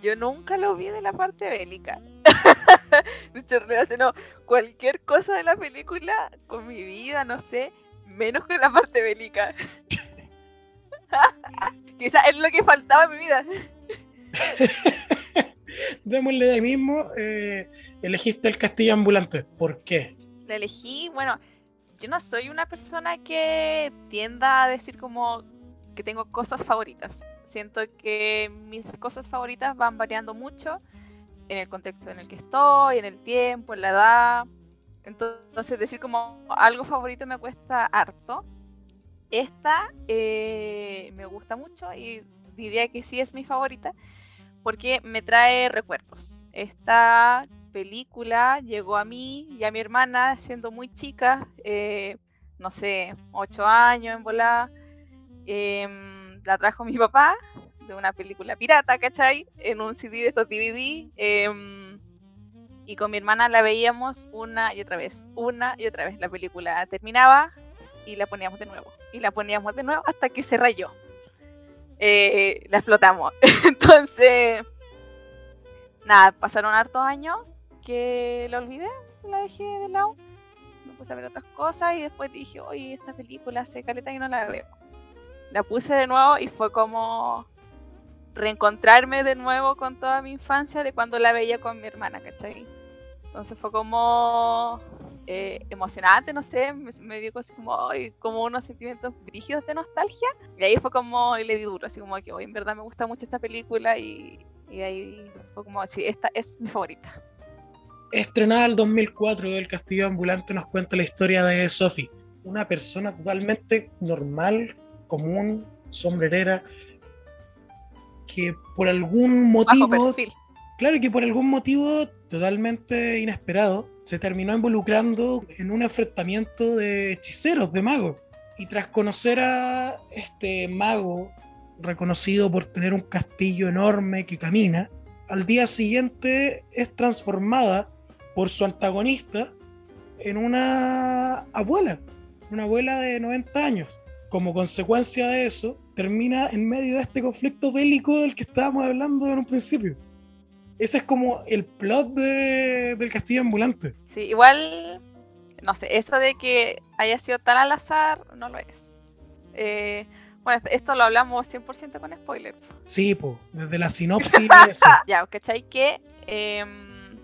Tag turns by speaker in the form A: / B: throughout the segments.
A: yo nunca lo vi de la parte bélica. no, cualquier cosa de la película con mi vida, no sé, menos que la parte bélica. Quizás es lo que faltaba en mi vida.
B: Démosle de ahí mismo, eh, elegiste el castillo ambulante. ¿Por qué?
A: La elegí, bueno, yo no soy una persona que tienda a decir como que tengo cosas favoritas. Siento que mis cosas favoritas van variando mucho en el contexto en el que estoy, en el tiempo, en la edad. Entonces, decir como algo favorito me cuesta harto. Esta eh, me gusta mucho y diría que sí es mi favorita porque me trae recuerdos. Esta película llegó a mí y a mi hermana siendo muy chica, eh, no sé, ocho años en volada. Em, la trajo mi papá de una película pirata, ¿cachai? En un CD de estos DVD. Em, y con mi hermana la veíamos una y otra vez, una y otra vez. La película terminaba y la poníamos de nuevo. Y la poníamos de nuevo hasta que se rayó. Eh, la explotamos. Entonces, nada, pasaron hartos años que la olvidé, la dejé de lado. Me puse a ver otras cosas y después dije, oye, esta película hace caleta y no la veo. La puse de nuevo y fue como reencontrarme de nuevo con toda mi infancia de cuando la veía con mi hermana, ¿cachai? Entonces fue como eh, emocionante, no sé, me, dio como, como unos sentimientos brígidos de nostalgia. Y ahí fue como, y le di duro, así como que hoy en verdad me gusta mucho esta película y, y ahí fue como, sí, esta es mi favorita.
B: Estrenada el 2004, El Castillo Ambulante nos cuenta la historia de Sophie, una persona totalmente normal, común, sombrerera, que por algún motivo, claro que por algún motivo totalmente inesperado, se terminó involucrando en un enfrentamiento de hechiceros, de magos. Y tras conocer a este mago, reconocido por tener un castillo enorme que camina, al día siguiente es transformada por su antagonista en una abuela, una abuela de 90 años. Como consecuencia de eso, termina en medio de este conflicto bélico del que estábamos hablando en un principio. Ese es como el plot de, del castillo ambulante.
A: Sí, igual, no sé, eso de que haya sido tan al azar, no lo es. Eh, bueno, esto lo hablamos 100% con spoiler.
B: Sí, pues, desde la sinopsis.
A: ya, ¿cachai? Que em,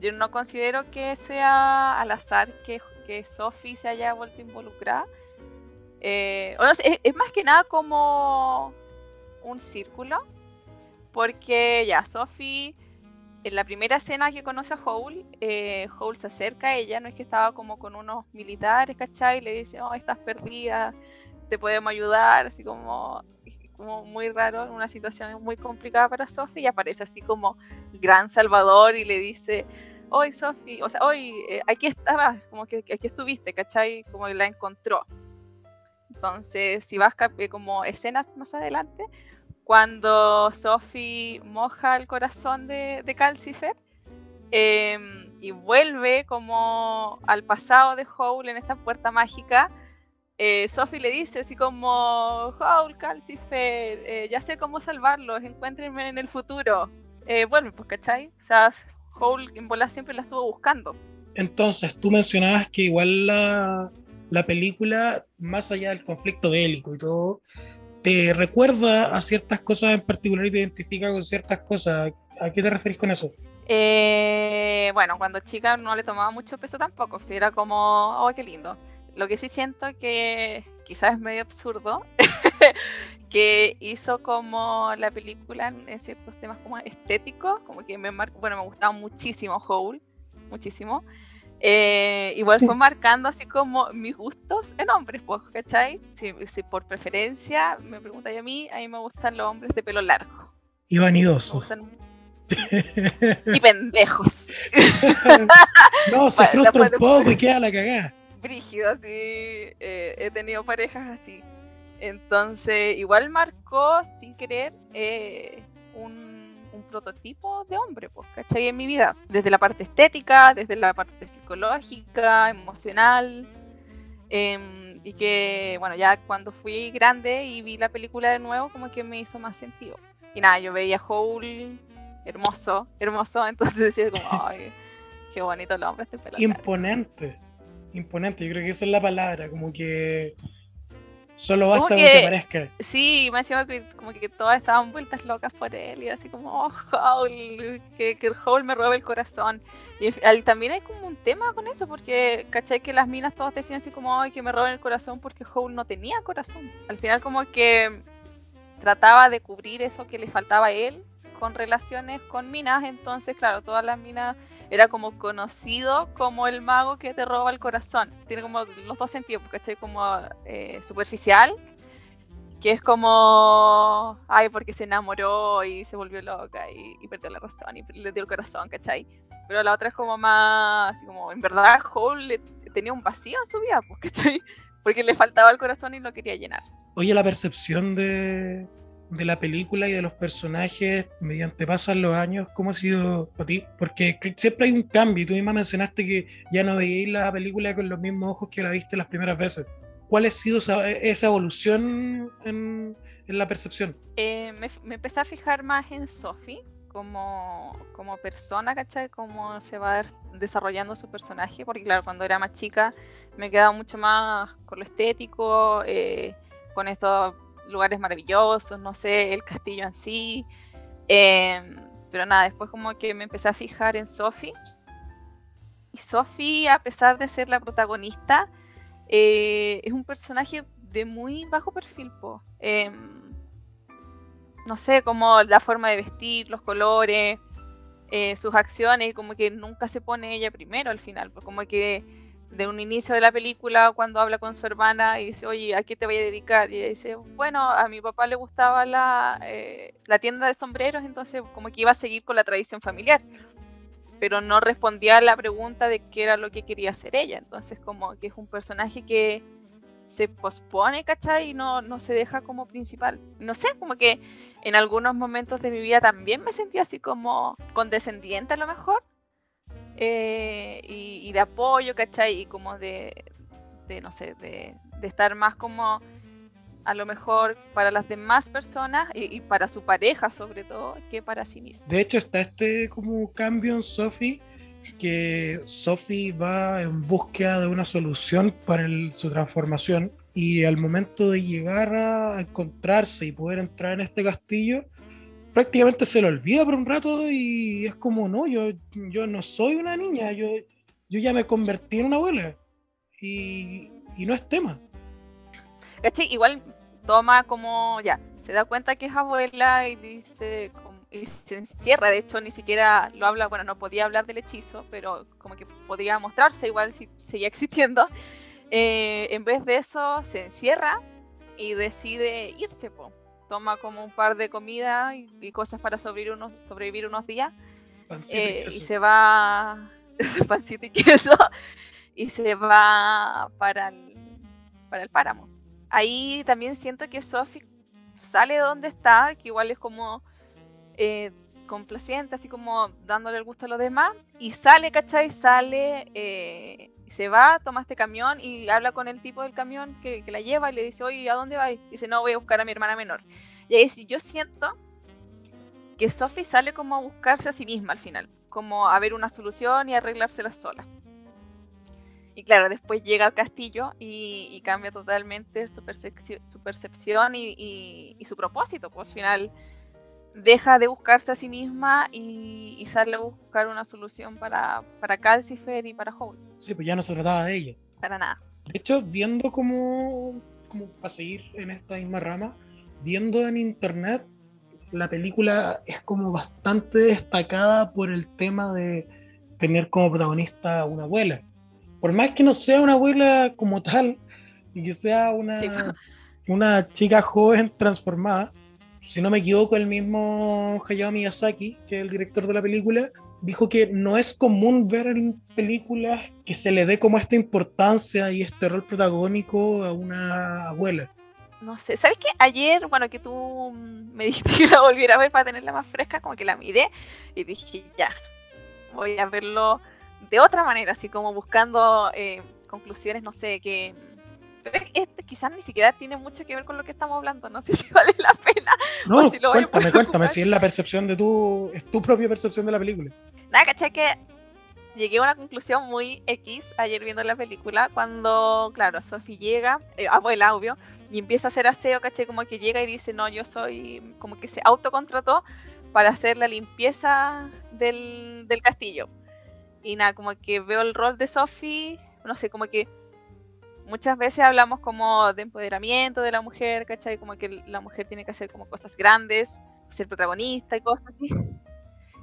A: yo no considero que sea al azar que, que Sophie se haya vuelto involucrada. Eh, es, más que nada como un círculo. Porque ya, Sophie, en la primera escena que conoce a Howl, eh, Howl se acerca a ella, no es que estaba como con unos militares, ¿cachai? Y le dice, oh, estás perdida, te podemos ayudar, así como, como muy raro, una situación muy complicada para Sophie, y aparece así como gran salvador y le dice, hoy Sophie, o sea, hoy eh, aquí estabas, como que aquí estuviste, ¿cachai? Como la encontró. Entonces, si vas eh, como escenas más adelante, cuando Sophie moja el corazón de, Calcifer em, y vuelve como al pasado de Howl en esta puerta mágica, eh, Sophie le dice así como, Howl, Calcifer, eh, ya sé cómo salvarlos, encuéntrenme en el futuro. Eh, vuelve, pues, ¿cachai? O sea, Howl en bola siempre la estuvo buscando.
B: Entonces, tú mencionabas que igual la, la película, más allá del conflicto bélico y todo, te recuerda a ciertas cosas en particular y te identifica con ciertas cosas. ¿A qué te referís con eso?
A: bueno, cuando chica no le tomaba mucho peso tampoco, si era como, oh, qué lindo. Lo que sí siento que quizás es medio absurdo, que hizo como la película en ciertos temas como estéticos, como que me marcó, bueno, me gustaba muchísimo Howl, muchísimo. Eh, igual fue marcando así como mis gustos en hombres, pues, ¿cachai? Si, si por preferencia me preguntáis a mí, a mí me gustan los hombres de pelo largo.
B: Y vanidosos.
A: y pendejos.
B: no, se frustra un poco y queda la cagada
A: brígido, así. Eh, he tenido parejas así. Entonces, igual marcó sin querer eh, un, prototipo de hombre, pues, ¿cachai? En mi vida. Desde la parte estética, desde la parte psicológica, emocional. Em, y que, bueno, ya cuando fui grande y vi la película de nuevo, como que me hizo más sentido. Y nada, yo veía Howl hermoso, hermoso, entonces decía como, ay, qué bonito el hombre este pelo.
B: Imponente, imponente, yo creo que esa es la palabra, como que Solo basta que, que parezca.
A: Sí, me decía que como que todas estaban vueltas locas por él y así como, oh, Howl, que, que Howl me robe el corazón. Y también hay como un tema con eso, porque caché que las minas todas decían así como, ay, que me roben el corazón porque Howl no tenía corazón. Al final como que trataba de cubrir eso que le faltaba a él con relaciones con minas, entonces claro, todas las minas era como conocido como el mago que te roba el corazón. Tiene como los dos sentidos, porque estoy como eh, superficial, que es como, ay, porque se enamoró y se volvió loca y, perdió la razón y le dio el corazón, ¿cachai? Pero la otra es como más, así como, en verdad, Hole tenía un vacío en su vida, pues, ¿cachai? Porque le faltaba el corazón y lo quería llenar.
B: Oye, la percepción de, de la película y de los personajes mediante pasan los años, ¿cómo ha sido para ti? Porque siempre hay un cambio. Tú misma mencionaste que ya no veías la película con los mismos ojos que la viste las primeras veces. ¿Cuál ha sido esa, evolución en, la percepción?
A: Eh, me, empecé a fijar más en Sophie como, como persona, ¿cachai? Cómo se va desarrollando su personaje, porque claro, cuando era más chica me quedaba mucho más con lo estético, eh, con esto lugares maravillosos, no sé, el castillo en sí. Em, pero nada, después como que me empecé a fijar en Sophie. Y Sophie, a pesar de ser la protagonista, eh, es un personaje de muy bajo perfil. Em, no sé, como la forma de vestir, los colores, eh, sus acciones, como que nunca se pone ella primero al final, como que de un inicio de la película cuando habla con su hermana y dice, oye, ¿a qué te voy a dedicar? Y ella dice, bueno, a mi papá le gustaba la, eh, la tienda de sombreros, entonces como que iba a seguir con la tradición familiar. Pero no respondía a la pregunta de qué era lo que quería hacer ella. Entonces como que es un personaje que se pospone, ¿cachai? Y no, no se deja como principal. No sé, como que en algunos momentos de mi vida también me sentía así como condescendiente a lo mejor eh, y, de apoyo, ¿cachai? Y como de, no sé, de, estar más como a lo mejor para las demás personas y, para su pareja sobre todo que para sí misma.
B: De hecho está este como cambio en Sophie que Sophie va en búsqueda de una solución para su transformación y al momento de llegar a encontrarse y poder entrar en este castillo prácticamente se lo olvida por un rato y es como, no, yo, yo no soy una niña, yo, yo ya me convertí en una abuela y, no es tema.
A: Igual toma como, ya, se da cuenta que es abuela y dice, y se encierra, de hecho ni siquiera lo habla, bueno, no podía hablar del hechizo, pero como que podría mostrarse igual si seguía existiendo. Eh, en vez de eso, se encierra y decide irse, toma como un par de comida y, cosas para sobrevivir unos, sobrevivir unos días. Eh, y, se va. pancito y queso. Y se va para el, para el páramo. Ahí también siento que Sophie sale de donde está, que igual es como eh, complaciente, así como dándole el gusto a los demás. Y sale, ¿cachai? Sale. Eh, se va, toma este camión y habla con el tipo del camión que, la lleva y le dice, oye, ¿a dónde vas? dice, no, voy a buscar a mi hermana menor. Y ahí sí, yo siento que Sophie sale como a buscarse a sí misma al final, como a ver una solución y arreglársela sola. Y claro, después llega al castillo y, cambia totalmente su, su percepción y, su propósito. Pues al final deja de buscarse a sí misma y, sale a buscar una solución para, para Calcifer y para Howl.
B: Sí, pues ya no se trataba de ella.
A: Para nada.
B: De hecho, viendo como, como para seguir en esta misma rama, viendo en internet, la película es como bastante destacada por el tema de tener como protagonista una abuela. Por más que no sea una abuela como tal, y que sea una, una chica joven transformada, si no me equivoco, el mismo Hayao Miyazaki, que es el director de la película, dijo que no es común ver en películas que se le dé como esta importancia y este rol protagónico a una abuela.
A: No sé, ¿sabes qué? Ayer, bueno, que tú me dijiste que la volviera a ver para tenerla más fresca, como que la miré y dije, ya, voy a verlo de otra manera, así como buscando eh, conclusiones, no sé, que Pero este quizás ni siquiera tiene mucho que ver con lo que estamos hablando, no sé si vale la pena.
B: No, si lo cuéntame, cuéntame, si es la percepción de tu, es tu propia percepción de la película.
A: Nada, caché que llegué a una conclusión muy X ayer viendo la película, cuando, claro, Sophie llega, eh, abuela, obvio, y empieza a hacer aseo, caché, como que llega y dice, no, yo soy, como que se autocontrató para hacer la limpieza del, del castillo. Y nada, como que veo el rol de Sophie, no sé, como que muchas veces hablamos como de empoderamiento de la mujer, ¿cachai? Como que la mujer tiene que hacer como cosas grandes, ser protagonista y cosas así.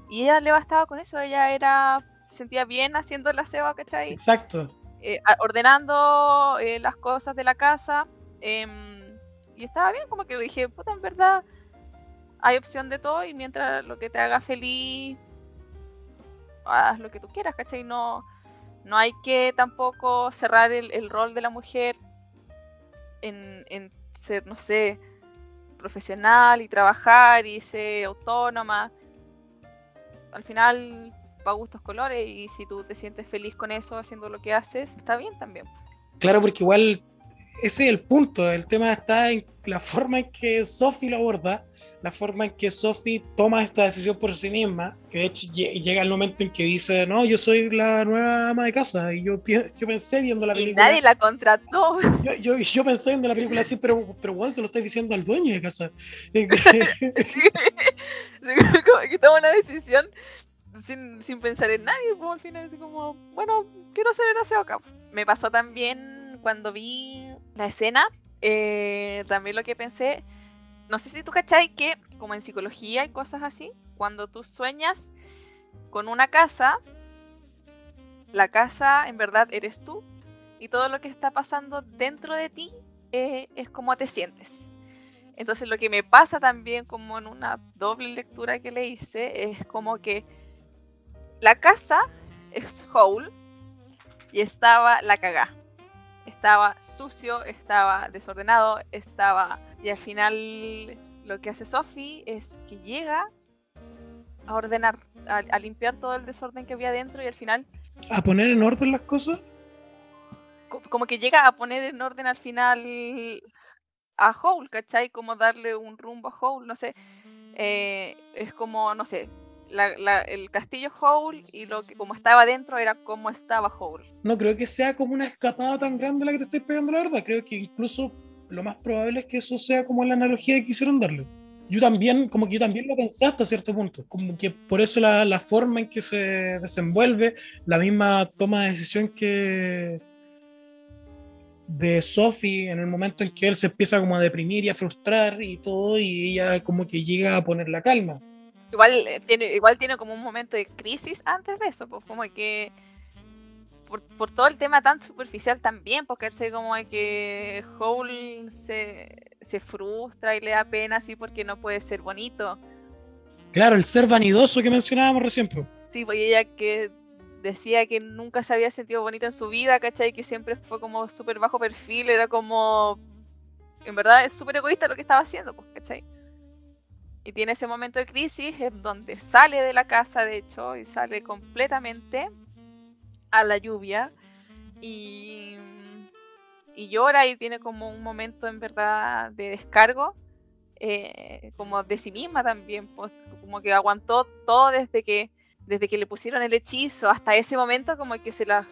A: Y ella le bastaba con eso, ella era, se sentía bien haciendo el aseo, ¿cachai?
B: Exacto.
A: Eh, ordenando eh, las cosas de la casa. Em, y estaba bien, como que dije, puta, en verdad hay opción de todo y mientras lo que te haga feliz, haz lo que tú quieras, ¿cachai? No, no hay que tampoco cerrar el, rol de la mujer en, en, ser, no sé, profesional y trabajar y ser autónoma. Al final, va gustos colores y si tú te sientes feliz con eso, haciendo lo que haces, está bien también.
B: Claro, porque igual ese es el punto. El tema está en la forma en que Sophie lo aborda la forma en que Sophie toma esta decisión por sí misma, que de hecho llega el momento en que dice, no, yo soy la nueva ama de casa, y yo, yo pensé viendo la película...
A: Y nadie la contrató.
B: Yo, yo, pensé viendo la película así, pero, pero bueno, se lo estoy diciendo al dueño de casa.
A: sí, como que toma una decisión sin, sin pensar en nadie, como pues, al final así como, bueno, quiero hacer el aseo acá. Me pasó también cuando vi la escena, eh, también lo que pensé no sé si tú cachai que, como en psicología y cosas así, cuando tú sueñas con una casa, la casa en verdad eres tú y todo lo que está pasando dentro de ti eh, es como te sientes. Entonces lo que me pasa también como en una doble lectura que le hice es como que la casa es whole y estaba la cagá estaba sucio, estaba desordenado, estaba... Y al final lo que hace Sophie es que llega a ordenar, a, limpiar todo el desorden que había dentro y al final...
B: ¿A poner en orden las cosas?
A: Como que llega a poner en orden al final a Howl, ¿cachai? Como darle un rumbo a Howl, no sé. Eh, es como, no sé, el castillo Howl y lo que como estaba dentro era como estaba Howl.
B: No creo que sea como una escapada tan grande la que te estoy pegando, la verdad. Creo que incluso lo más probable es que eso sea como la analogía que quisieron darle. Yo también, como que yo también lo pensé hasta cierto punto, como que por eso la, la forma en que se desenvuelve, la misma toma de decisión que de Sophie en el momento en que él se empieza como a deprimir y a frustrar y todo, y ella como que llega a poner la calma
A: igual eh, tiene, igual tiene como un momento de crisis antes de eso, pues como que por, por todo el tema tan superficial también, porque sé como que Howl se, se frustra y le da pena así porque no puede ser bonito.
B: Claro, el ser vanidoso que mencionábamos recién. Pues.
A: Sí, pues ella que decía que nunca se había sentido bonita en su vida, ¿cachai? Que siempre fue como súper bajo perfil, era como... En verdad es súper egoísta lo que estaba haciendo, pues, ¿cachai? Y tiene ese momento de crisis en donde sale de la casa, de hecho, y sale completamente a la lluvia. Y, llora y tiene como un momento en verdad de descargo, eh, como de sí misma también, pues, como que aguantó todo desde que, desde que le pusieron el hechizo hasta ese momento, como que se las,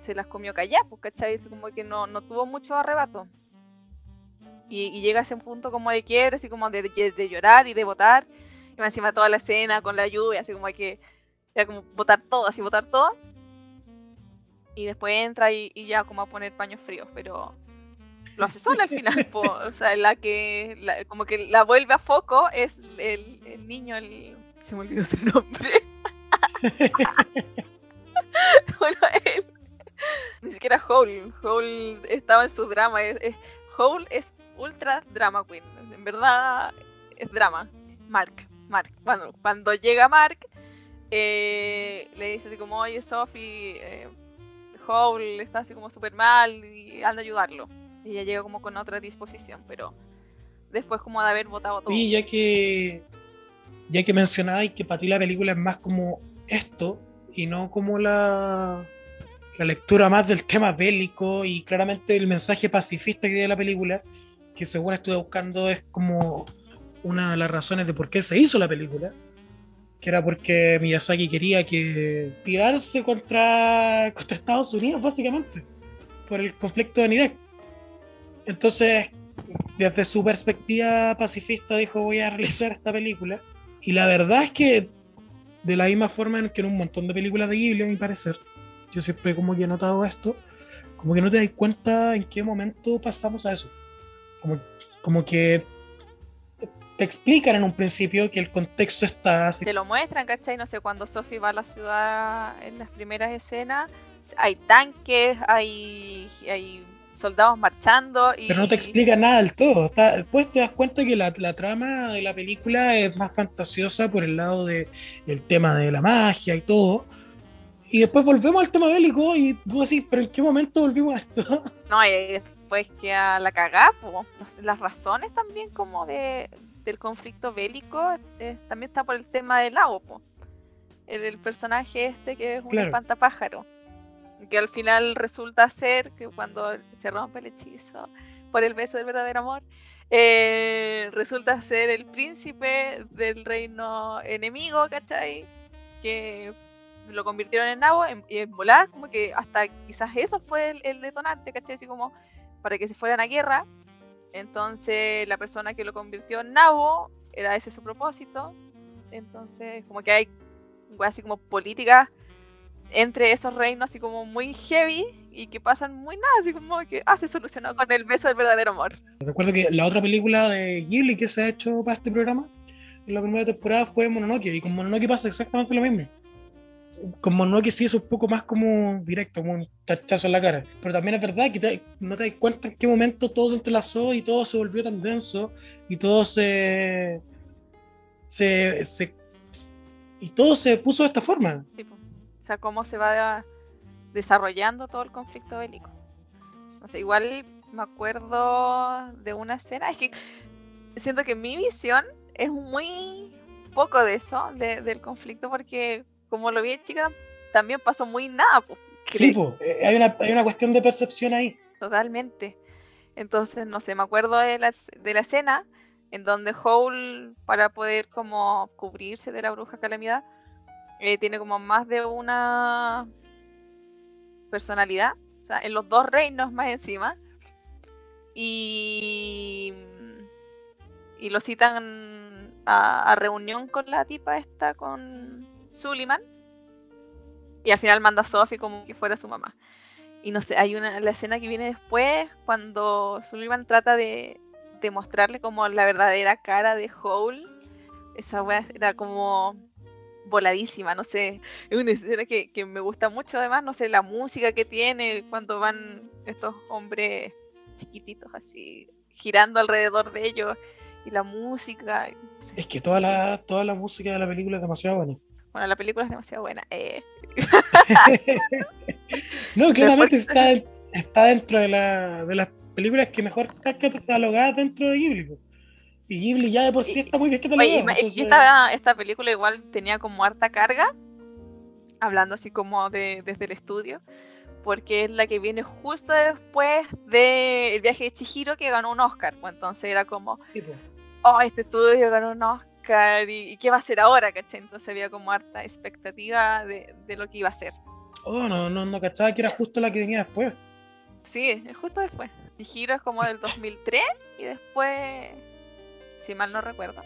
A: se las comió callar, pues, ¿cachai? Como que no, no tuvo mucho arrebato. Y, llega a ese punto como de quiebre, así como de, de, llorar y de votar. Y encima toda la escena con la lluvia, así como hay que ya como votar todo, así votar todo. Y después entra y, ya como a poner paños fríos, pero lo hace sola al final. o sea, la que como que la vuelve a foco es el, el niño, el... Se me olvidó su nombre. bueno, él. Ni siquiera Hole. Hole estaba en su drama. Hole es ultra drama queen. En verdad es drama. Mark, Mark. Bueno, cuando llega Mark, eh, le dice así como, oye Sophie, eh, Howl está así como súper mal y anda a ayudarlo. Y ella llega como con otra disposición, pero después como de haber votado todo.
B: Y ya que ya que mencionabas que para ti la película es más como esto y no como la la lectura más del tema bélico y claramente el mensaje pacifista que tiene la película, que según estuve buscando es como una de las razones de por qué se hizo la película, que era porque Miyazaki quería que tirarse contra, contra Estados Unidos, básicamente, por el conflicto en Irak. Entonces, desde su perspectiva pacifista, dijo: Voy a realizar esta película. Y la verdad es que, de la misma forma en que en un montón de películas de Ghibli, a mi parecer, yo siempre como que he notado esto, como que no te das cuenta en qué momento pasamos a eso. Como, como que te explican en un principio que el contexto está así.
A: Te lo muestran, ¿cachai? No sé, cuando Sophie va a la ciudad en las primeras escenas, hay tanques, hay, hay soldados marchando. Y...
B: Pero no te explica nada del todo. después te das cuenta que la, la, trama de la película es más fantasiosa por el lado del el tema de la magia y todo. Y después volvemos al tema bélico y tú decís, pero ¿en qué momento volvimos a esto?
A: No, y después que a la cagá, las razones también como de, del conflicto bélico eh, también está por el tema del lago, El, personaje este que es un espantapájaro, que al final resulta ser que cuando se rompe el hechizo por el beso del verdadero amor, eh, resulta ser el príncipe del reino enemigo, ¿cachai? Que lo convirtieron en nabo y en volar, como que hasta quizás eso fue el, detonante, ¿cachai? Así como para que se fueran a guerra. Entonces la persona que lo convirtió en nabo era ese su propósito. Entonces como que hay así como políticas entre esos reinos así como muy heavy y que pasan muy nada, así como que ah, se solucionó con el beso del verdadero amor.
B: Recuerdo que la otra película de Ghibli que se ha hecho para este programa en la primera temporada fue Mononoke y con Mononoke pasa exactamente lo mismo como no que sí es un poco más como directo, como un tachazo en la cara. Pero también es verdad que no te das cuenta en qué momento todo se entrelazó y todo se volvió tan denso y todo se, se, y todo se puso de esta forma.
A: o sea, cómo se va desarrollando todo el conflicto bélico. No sé, igual me acuerdo de una escena, es que siento que mi visión es muy poco de eso, del conflicto, porque como lo vi en chica, también pasó muy nada.
B: sí, eh, hay, una, hay una cuestión de percepción ahí.
A: Totalmente. Entonces, no sé, me acuerdo de la, de la escena en donde Howl, para poder como cubrirse de la bruja calamidad, eh, tiene como más de una personalidad, o sea, en los dos reinos más encima, y, y lo citan a, a reunión con la tipa esta, con, Suliman. Y al final manda a Sophie como que fuera su mamá. Y no sé, hay una la escena que viene después cuando Suliman trata de, de mostrarle como la verdadera cara de Howl. Esa wea era como voladísima, no sé, es una escena que, que, me gusta mucho además, no sé, la música que tiene cuando van estos hombres chiquititos así girando alrededor de ellos y la música.
B: Es que toda la, toda la música de la película es demasiado buena.
A: Bueno, la película es demasiado buena. Eh.
B: no, claramente está, está dentro de, la, de las películas que mejor está catalogada dentro de Ghibli. Y Ghibli ya de por sí está muy bien catalogada.
A: esta, esta película igual tenía como harta carga, hablando así como de, desde el estudio, porque es la que viene justo después del viaje de Chihiro que ganó un Oscar. Pues entonces era como, oh, este estudio ganó un Oscar y, qué va a hacer ahora, ¿cachai? Entonces había como harta expectativa de, lo que iba a ser.
B: Oh, no, no, no cachaba que era justo la que venía después.
A: Sí, es justo después. Chihiro es como del 2003 y después, si mal no recuerdo.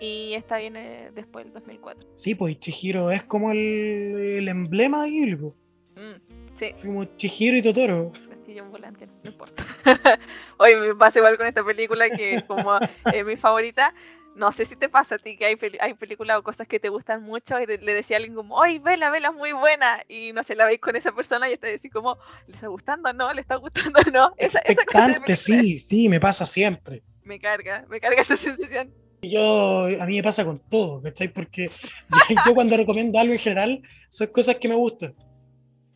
A: Y esta viene después del 2004.
B: Sí, pues Chihiro es como el, emblema de Ghibli. Mm, sí. Es como Chihiro y Totoro.
A: un volante, no importa. Hoy me pasa igual con esta película que como es mi favorita, no sé si te pasa a ti que hay, hay películas o cosas que te gustan mucho y le decía a alguien como, ¡ay, vela, vela, es muy buena! Y no sé, la veis con esa persona y está decís como, ¿le está gustando no? ¿Le está gustando no?
B: Esa, Expectante, sí, sí, me pasa siempre.
A: Me carga, me carga esa sensación.
B: Yo, a mí me pasa con todo, ¿cachai? Porque yo cuando recomiendo algo en general, son cosas que me gustan.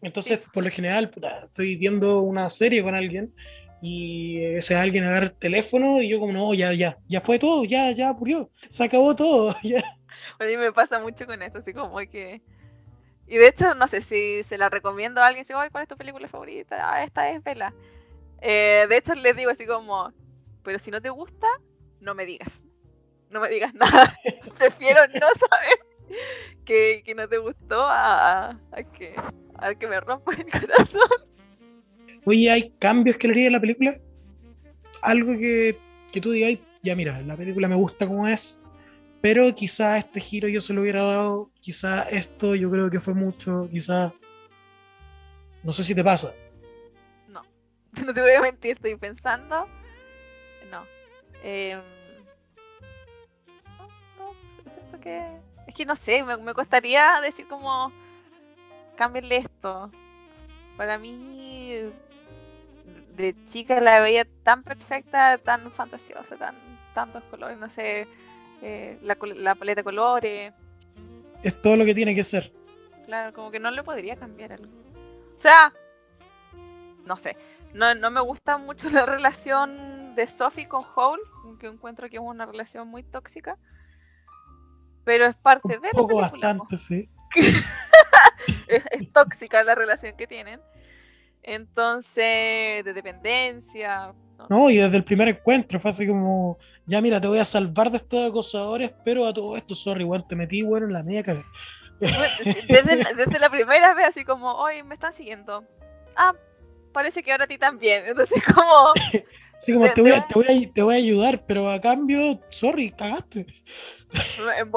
B: Entonces, por lo general, estoy viendo una serie con alguien y ese alguien agarra el teléfono y yo como, no, ya, ya, ya fue todo, ya, ya murió, se acabó todo.
A: A mí me pasa mucho con esto, así como que Y de hecho, no sé si se la recomiendo a alguien, si, ¿cuál es tu película favorita? Ah, esta es Vela. Eh, de hecho, les digo así como, pero si no te gusta, no me digas. No me digas nada. Prefiero no saber que, que, no te gustó a, a, que, a que me rompa el corazón.
B: Oye, ¿hay cambios que le haría a la película? Algo que, que tú digas, ya mira, la película me gusta como es, pero quizá este giro yo se lo hubiera dado, quizá esto yo creo que fue mucho, quizá... No sé si te pasa.
A: No, no te voy a mentir, estoy pensando. No. Eh... No, no, siento que... Es que no sé, me, me costaría decir como... Cámbienle esto. Para mí, de chica la veía tan perfecta, tan fantasiosa, tan tantos colores, no sé, eh, la, la, paleta de colores.
B: Es todo lo que tiene que ser.
A: Claro, como que no le podría cambiar algo. O sea, no sé, no, no me gusta mucho la relación de Sophie con Hole, que encuentro que es una relación muy tóxica. Pero es parte de la
B: poco bastante, sí.
A: es, es tóxica la relación que tienen. Entonces, de dependencia.
B: ¿no? ¿no? y desde el primer encuentro fue así como, ya mira, te voy a salvar de estos acosadores, pero a todo esto, sorry, igual te metí, bueno, en la media caga.
A: Desde, desde, la primera vez, así como, hoy me están siguiendo. Ah, parece que ahora a ti también. Entonces, como.
B: Sí, como te, voy a, te, voy a, te, voy a, ayudar, pero a cambio, sorry, cagaste.
A: En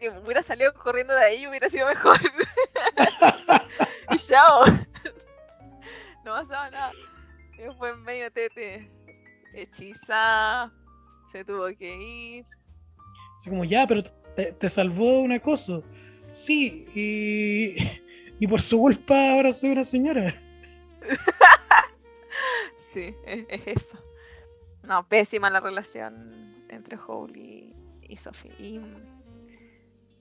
A: que hubiera salido corriendo de ahí hubiera sido mejor. y chao no pasaba nada. Fue en medio tete. Hechiza. Se tuvo que ir.
B: Así como, ya, pero te, te salvó una cosa. Sí, y, y por su culpa ahora soy una señora.
A: sí, es, es, eso. No, pésima la relación entre Hole y, y Sophie. Y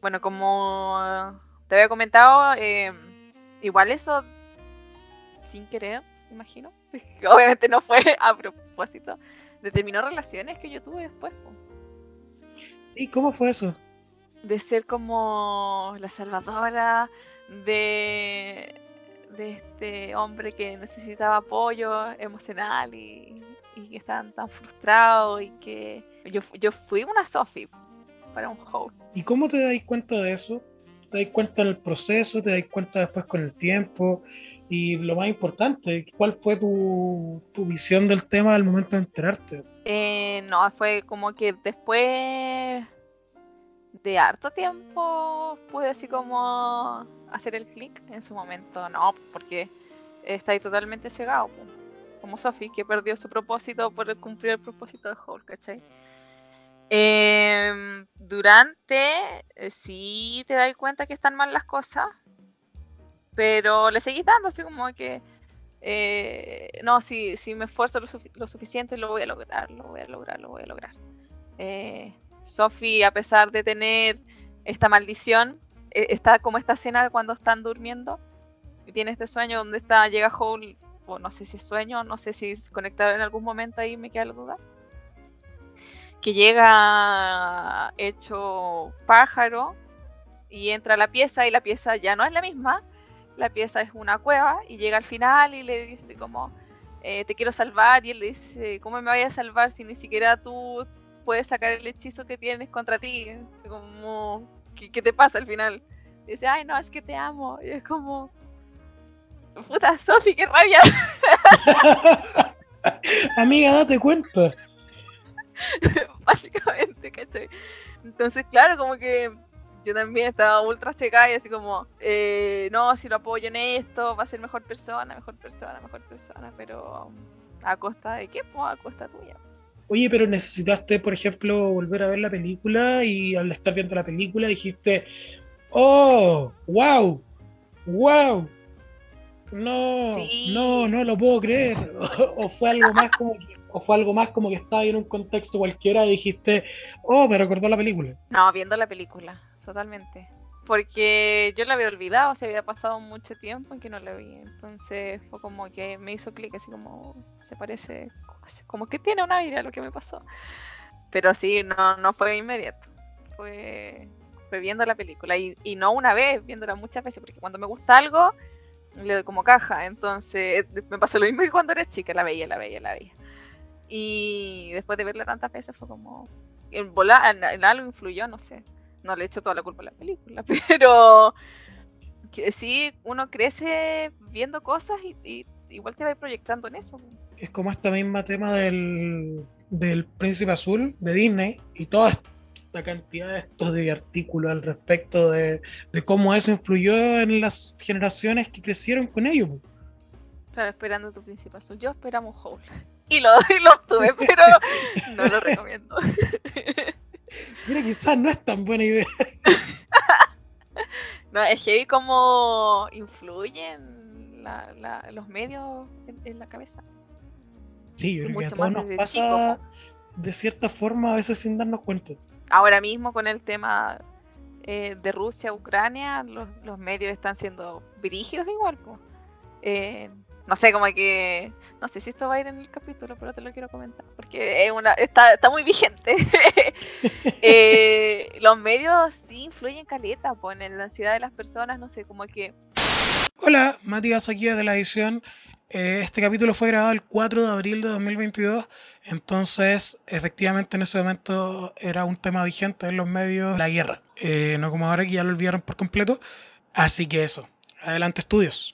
A: bueno, como te había comentado, eh, igual eso sin querer, imagino. Obviamente no fue a propósito. Determinó relaciones que yo tuve después.
B: Sí, ¿cómo fue eso?
A: De ser como la salvadora de, de este hombre que necesitaba apoyo emocional y, y que estaban tan frustrados y que yo, yo fui una Sophie para un host.
B: ¿Y cómo te das cuenta de eso? ¿Te das cuenta en el proceso? ¿Te das cuenta después con el tiempo? Y lo más importante, ¿cuál fue tu, tu visión del tema al momento de enterarte?
A: Eh, no, fue como que después de harto tiempo pude así como hacer el clic en su momento. No, porque está ahí totalmente cegado. Como Sophie, que perdió su propósito por cumplir el propósito de Hulk, ¿cachai? Eh, durante, eh, sí te das cuenta que están mal las cosas, pero le seguís dando, así como que, eh, no, si, si me esfuerzo lo, sufi lo, suficiente, lo voy a lograr, lo voy a lograr, lo voy a lograr. Eh, Sophie, a pesar de tener esta maldición, eh, está como esta escena cuando están durmiendo, y tiene este sueño donde está, llega Hole, o no sé si sueño, no sé si es conectado en algún momento ahí, me queda la duda. Que llega hecho pájaro y entra a la pieza y la pieza ya no es la misma, la pieza es una cueva y llega al final y le dice como eh, te quiero salvar y él le dice cómo me voy a salvar si ni siquiera tú puedes sacar el hechizo que tienes contra ti como ¿qué, ¿qué, te pasa al final y dice ay no es que te amo y es como puta Sofi qué rabia
B: amiga date cuenta.
A: Básicamente ¿cachai? entonces claro como que yo también estaba ultra seca y así como, eh, no, si lo apoyo en esto, va a ser mejor persona, mejor persona, mejor persona, pero a costa de qué, pues a costa tuya.
B: Oye, pero necesitaste, por ejemplo, volver a ver la película y al estar viendo la película dijiste, oh, wow, wow, no, sí. no, no lo puedo creer, o, o fue algo más como que o fue algo más como que estaba en un contexto cualquiera y dijiste, oh, me recordó la película?
A: No, viendo la película totalmente. Porque yo la había olvidado, se había pasado mucho tiempo en que no la vi. Entonces fue como que me hizo clic, así como se parece, como que tiene un aire a lo que me pasó. Pero sí, no, no fue inmediato. Fue, reviendo la película y, y no una vez, viéndola muchas veces, porque cuando me gusta algo, le doy como caja. Entonces, me pasó lo mismo que cuando era chica, la veía, la veía, la veía. Y después de verla tantas veces fue como. En, volar, en, algo influyó, no sé. No le echo toda la culpa a la película, pero. Que sí, uno crece viendo cosas y, igual te va proyectando en eso.
B: Es como este mismo tema del, del Príncipe Azul de Disney y todo esto la cantidad de estos de artículos al respecto de, cómo eso influyó en las generaciones que crecieron con ellos.
A: Claro, esperando tu príncipe azul. Yo esperamos Howl. Y lo, y lo obtuve, pero no lo recomiendo.
B: Mira, quizás no es tan buena idea.
A: no, es que cómo influyen los medios en, la cabeza.
B: Sí, yo creo que a todos nos pasa de cierta forma a veces sin darnos cuenta
A: ahora mismo con el tema eh, de Rusia, Ucrania, los, medios están siendo brígidos igual. Eh, no sé, como que... No sé si esto va a ir en el capítulo, pero te lo quiero comentar, porque es una, está, está muy vigente. Eh, los medios sí influyen caleta, pues, en la ansiedad de las personas, no sé, como que...
B: Hola, Matías aquí de la edición. Eh, este capítulo fue grabado el 4 de abril de 2022, entonces efectivamente en ese momento era un tema vigente en los medios, la guerra, eh, no como ahora que ya lo olvidaron por completo, así que eso, adelante estudios.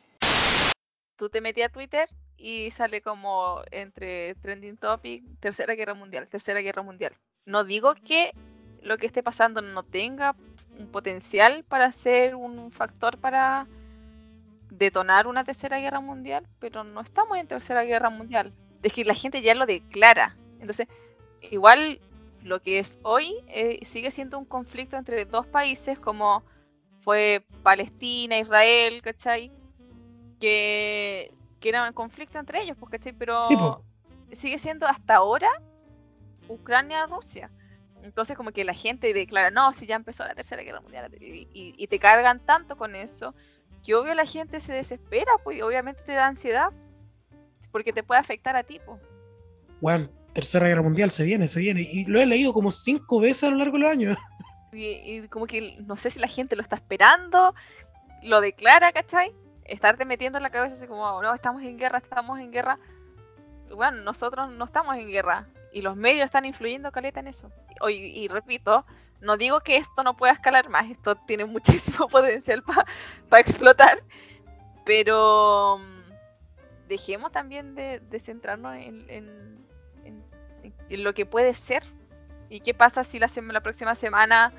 A: Tú te metías a Twitter y sale como entre trending topic, tercera guerra mundial, tercera guerra mundial. No digo que lo que esté pasando no tenga un potencial para ser un factor para detonar una tercera guerra mundial, pero no estamos en tercera guerra mundial. Es que la gente ya lo declara. Entonces, igual lo que es hoy eh, sigue siendo un conflicto entre dos países como fue Palestina, Israel, ¿cachai? Que, que era un conflicto entre ellos, pues, ¿cachai? Pero sigue siendo hasta ahora Ucrania-Rusia. Entonces como que la gente declara, no, si ya empezó la tercera guerra mundial y te cargan tanto con eso que obvio la gente se desespera, pues obviamente te da ansiedad, porque te puede afectar a ti, pues.
B: Bueno, Tercera Guerra Mundial se viene, se viene, y lo he leído como cinco veces a lo largo de los años.
A: Y, como que no sé si la gente lo está esperando, lo declara, ¿cachai? Estarte metiendo en la cabeza así como, no, estamos en guerra, estamos en guerra. Bueno, nosotros no estamos en guerra, y los medios están influyendo caleta en eso. y repito, no digo que esto no pueda escalar más, esto tiene muchísimo potencial para explotar, pero mm, dejemos también de, centrarnos en, lo que puede ser y qué pasa si la, la próxima semana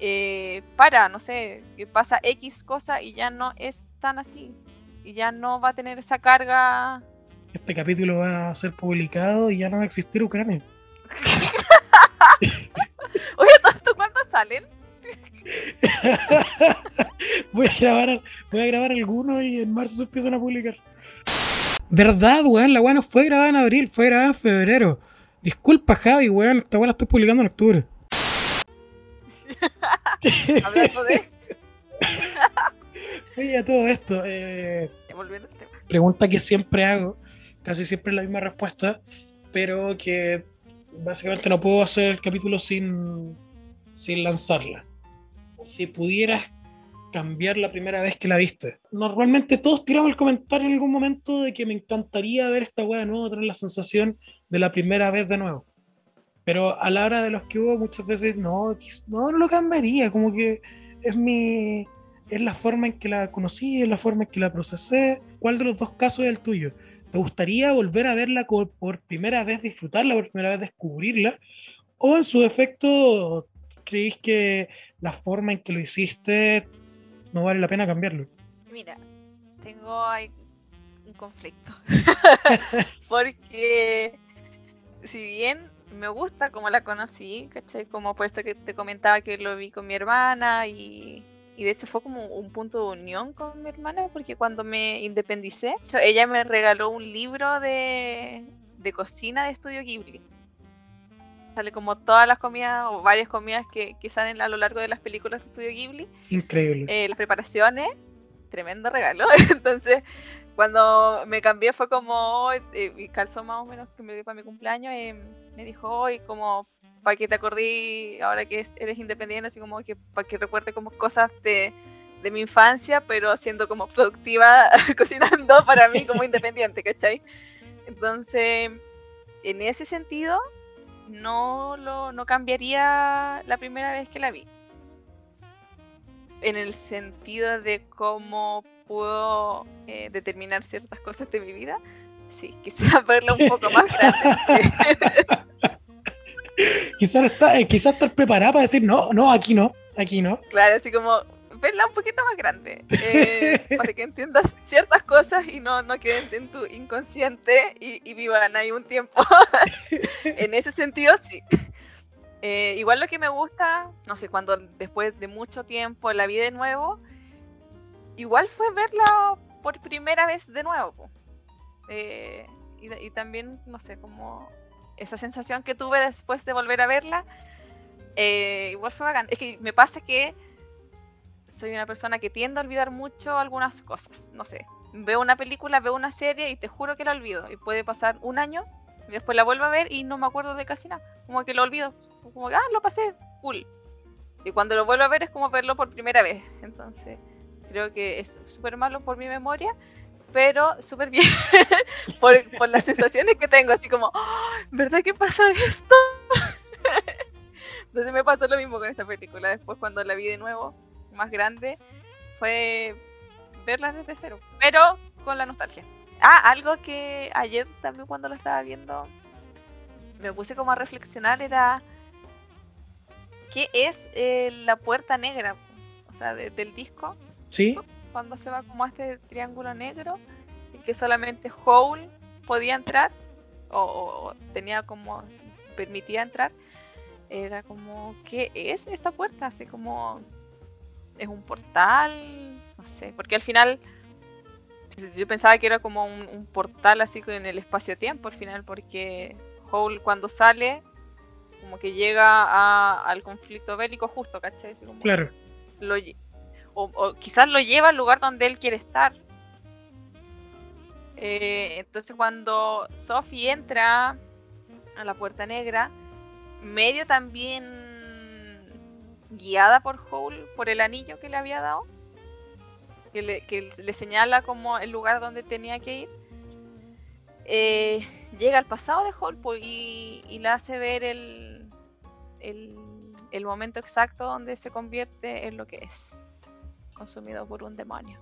A: eh, para, no sé, que pasa X cosa y ya no es tan así y ya no va a tener esa carga.
B: Este capítulo va a ser publicado y ya no va a existir Ucrania.
A: Oye, ¿tú cuándo salen?
B: voy a grabar, voy a grabar algunos y en marzo se empiezan a publicar. Verdad, weón, la weá no fue grabada en abril, fue grabada en febrero. Disculpa, Javi, weón, esta weá la estoy publicando en octubre.
A: Hablando de.
B: Oye, a todo esto. Eh, pregunta que siempre hago, casi siempre la misma respuesta, pero que básicamente no puedo hacer el capítulo sin, sin lanzarla. Si pudieras cambiar la primera vez que la viste. Normalmente todos tiramos el comentario en algún momento de que me encantaría ver esta weá de nuevo, tener la sensación de la primera vez de nuevo. Pero a la hora de los que hubo muchas veces, no, no, no lo cambiaría, como que es mi, es la forma en que la conocí, es la forma en que la procesé. ¿Cuál de los dos casos es el tuyo? ¿Te gustaría volver a verla por primera vez, disfrutarla por primera vez, descubrirla? ¿O en su defecto creéis que la forma en que lo hiciste no vale la pena cambiarlo?
A: Mira, tengo un conflicto. Porque si bien me gusta como la conocí, ¿cachai? Como por esto que te comentaba que lo vi con mi hermana y y de hecho fue como un punto de unión con mi hermana porque cuando me independicé, ella me regaló un libro de, de cocina de Estudio Ghibli. Sale como todas las comidas o varias comidas que, que salen a lo largo de las películas de Estudio Ghibli.
B: Increíble.
A: Eh, las preparaciones, tremendo regalo. Entonces, cuando me cambié fue como, eh, calzó más o menos que me dio para mi cumpleaños, y me dijo, hoy como para que te acordí ahora que eres independiente, así como que para que recuerde como cosas de, de mi infancia, pero siendo como productiva cocinando para mí como independiente, ¿cachai? Entonces, en ese sentido, no lo no cambiaría la primera vez que la vi. En el sentido de cómo puedo eh, determinar ciertas cosas de mi vida, sí, quisiera verla un poco más grande.
B: quizás eh, quizás estar preparada para decir no, no, aquí no, aquí no.
A: Claro, así como verla un poquito más grande eh, para que entiendas ciertas cosas y no, no queden en tu inconsciente y, vivan ahí un tiempo. en ese sentido, sí. Eh, igual lo que me gusta, no sé, cuando después de mucho tiempo la vi de nuevo, igual fue verla por primera vez de nuevo. Eh, y, también, no sé, como esa sensación que tuve después de volver a verla, igual fue bacán. Es que me pasa que soy una persona que tiende a olvidar mucho algunas cosas. No sé, veo una película, veo una serie y te juro que la olvido. Y puede pasar un año y después la vuelvo a ver y no me acuerdo de casi nada. Como que lo olvido. Como que, ah, lo pasé, cool. Y cuando lo vuelvo a ver es como verlo por primera vez. Entonces, creo que es súper malo por mi memoria, pero súper bien por, las sensaciones que tengo. Así como. ¿verdad que pasa esto? Entonces me pasó lo mismo con esta película. Después cuando la vi de nuevo, más grande fue verlas desde cero, pero con la nostalgia. Ah, algo que ayer también cuando lo estaba viendo me puse como a reflexionar era qué es eh, la puerta negra, o sea, del disco.
B: Sí.
A: Cuando se va como a este triángulo negro y que solamente Hole podía entrar o tenía como permitía entrar. Era como, ¿qué es esta puerta? Así como es un portal, no sé, porque al final yo pensaba que era como un, portal así en el espacio-tiempo al final, porque Hole cuando sale como que llega al conflicto bélico justo, ¿cachai?
B: claro.
A: O, quizás lo lleva al lugar donde él quiere estar. Eh, entonces cuando Sophie entra a la puerta negra, medio también guiada por Hole, por el anillo que le había dado, que le, señala como el lugar donde tenía que ir, eh, llega al pasado de Hole y, y, le hace ver el, el, momento exacto donde se convierte en lo que es, consumido por un demonio.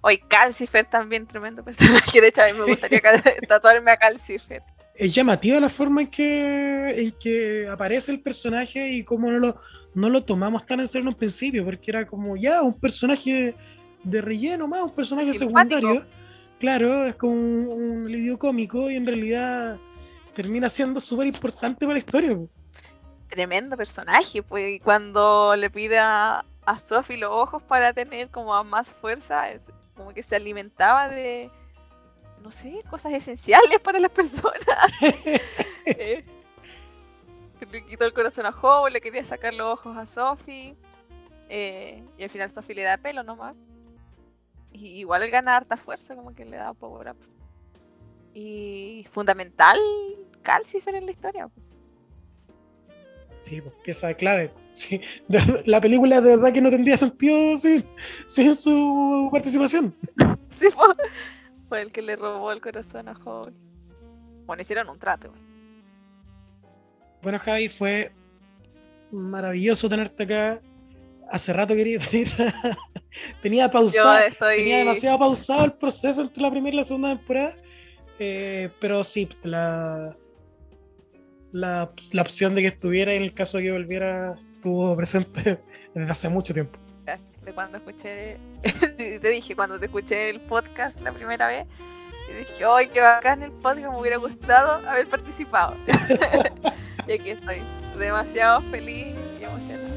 A: Hoy Calcifer también tremendo personaje, de hecho a mí me gustaría tatuarme a Calcifer
B: es llamativa la forma en que, en que aparece el personaje y cómo no lo, no lo tomamos tan en serio en un principio, porque era como ya un personaje de relleno más, un personaje secundario. Claro, es como un, un cómico y en realidad termina siendo súper importante para la historia.
A: Tremendo personaje, pues cuando le pide a, a Sophie los ojos para tener como más fuerza, es como que se alimentaba de, no sé, cosas esenciales para las personas. eh, le quitó el corazón a Howe, le quería sacar los ojos a Sophie. Eh, y al final Sophie le da pelo nomás. Y igual él gana harta fuerza, como que le da power ups. Y fundamental Calcifer en la historia.
B: Sí, porque esa es clave. Sí, la película de verdad que no tendría sentido sin, sin su participación.
A: Sí, pues. Fue el que le robó el corazón a Hall. Bueno, hicieron un trato.
B: Bueno, Javi, fue maravilloso tenerte acá. Hace rato quería venir. tenía pausado, tenía demasiado pausado el proceso entre la primera y la segunda temporada. Eh, pero sí, la, la, la, opción de que estuviera en el caso de que volviera estuvo presente desde hace mucho tiempo
A: cuando escuché, te dije, cuando te escuché el podcast la primera vez, dije, ¡ay, qué bacán el podcast! Me hubiera gustado haber participado. y aquí estoy, demasiado feliz y emocionada.